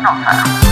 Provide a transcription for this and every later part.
弄出。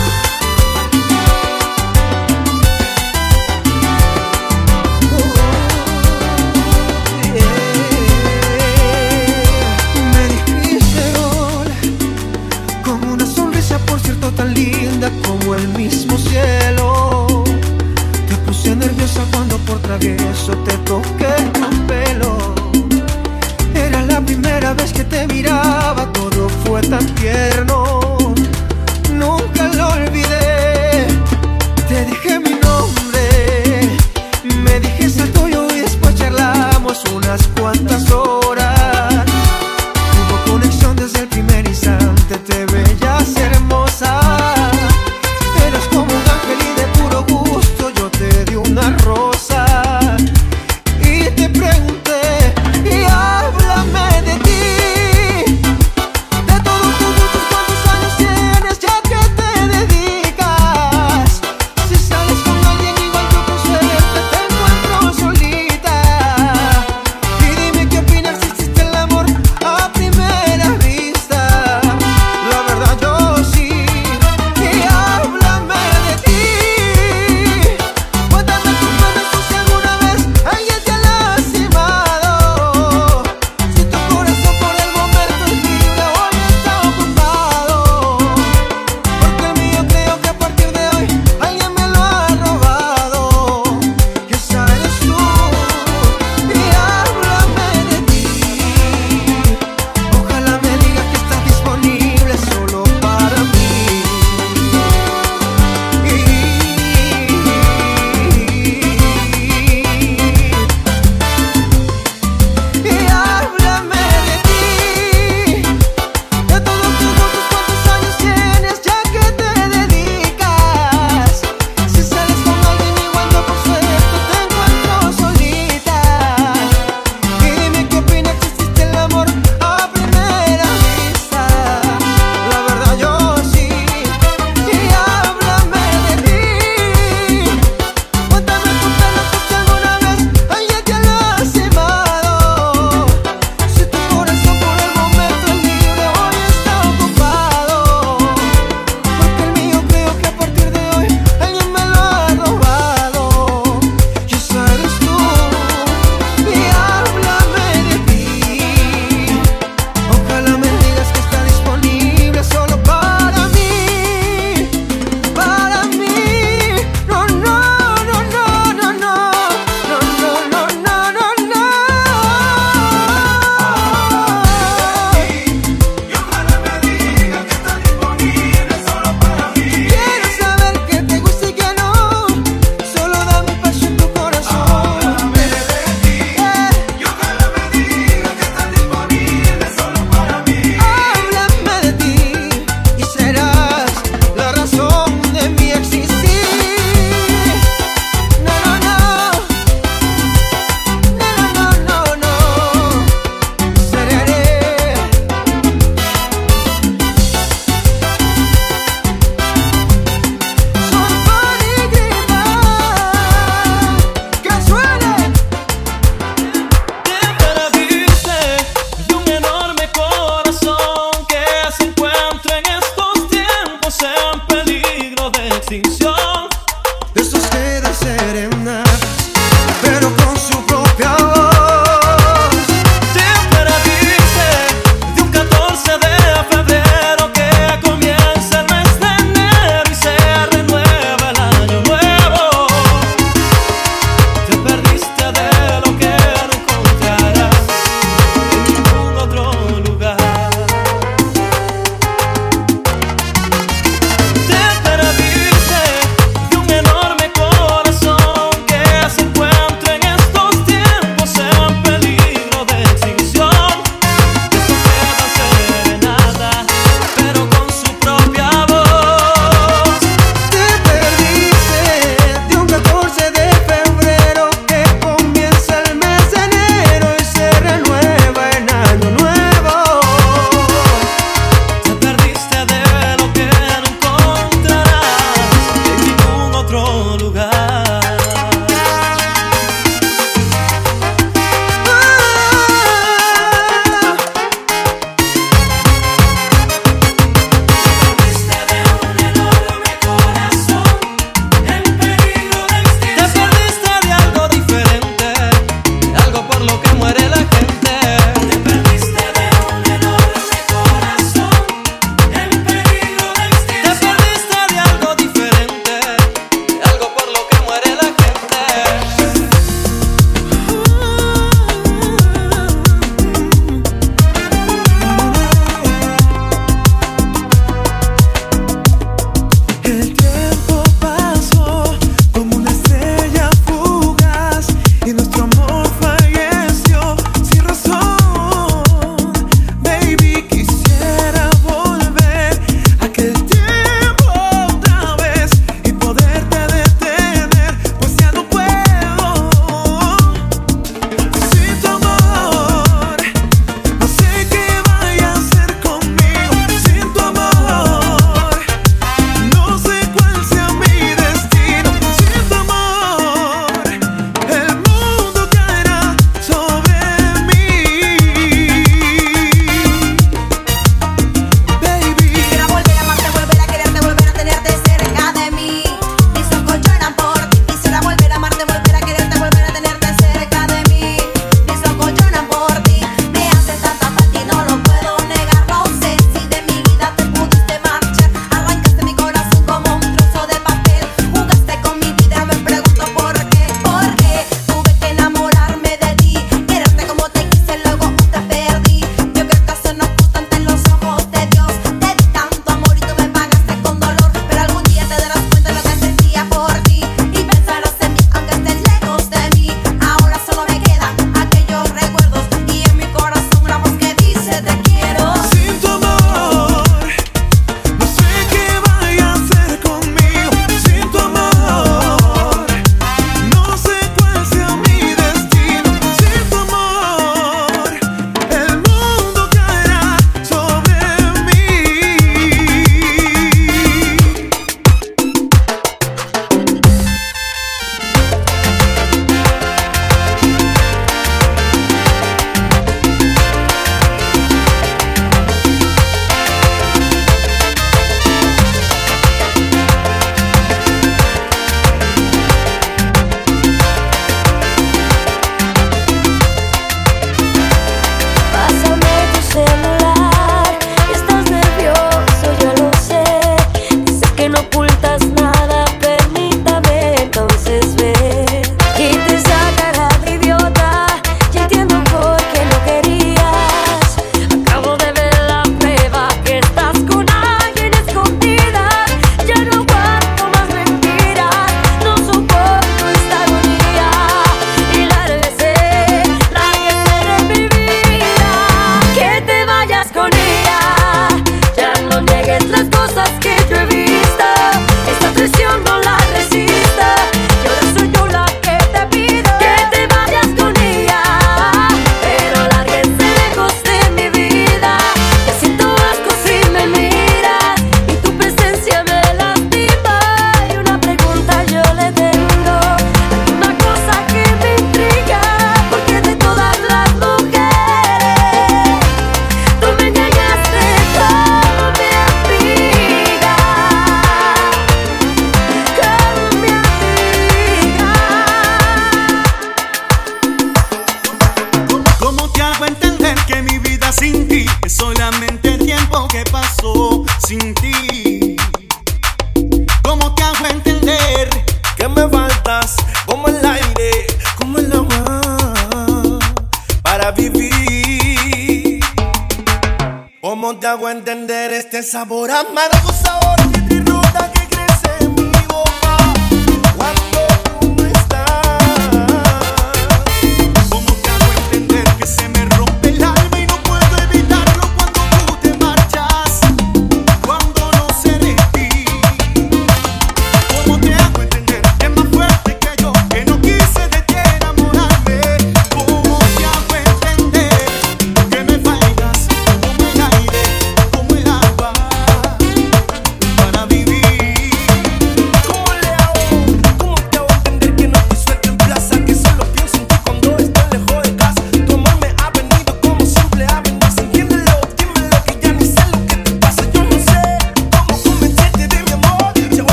Entender este sabor amargo, sabor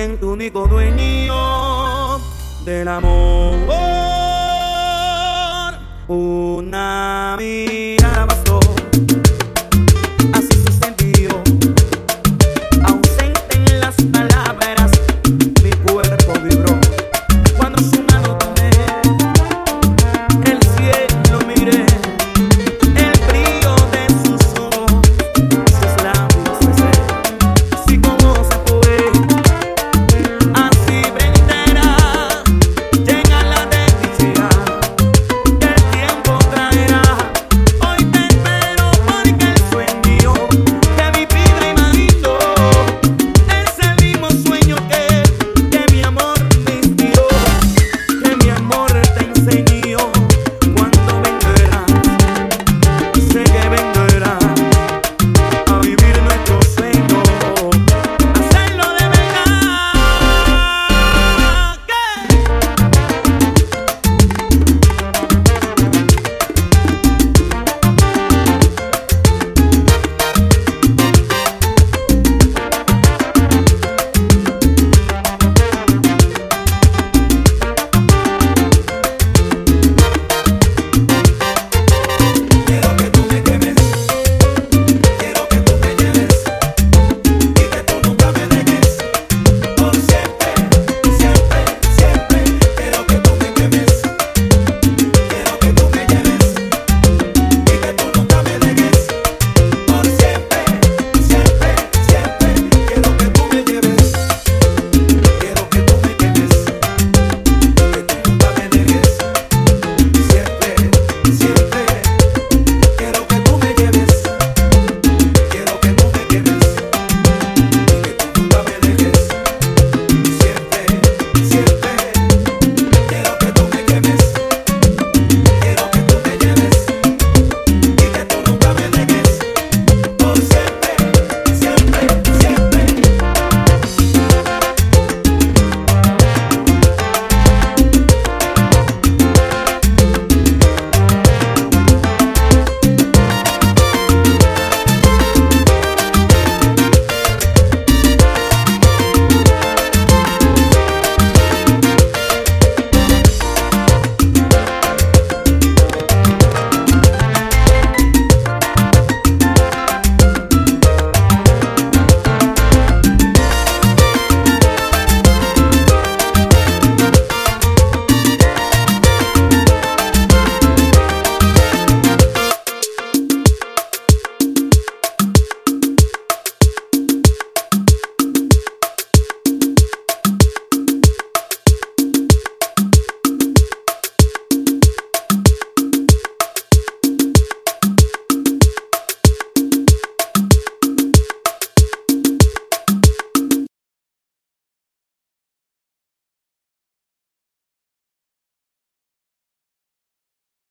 siento único dueño del amor. Una mía.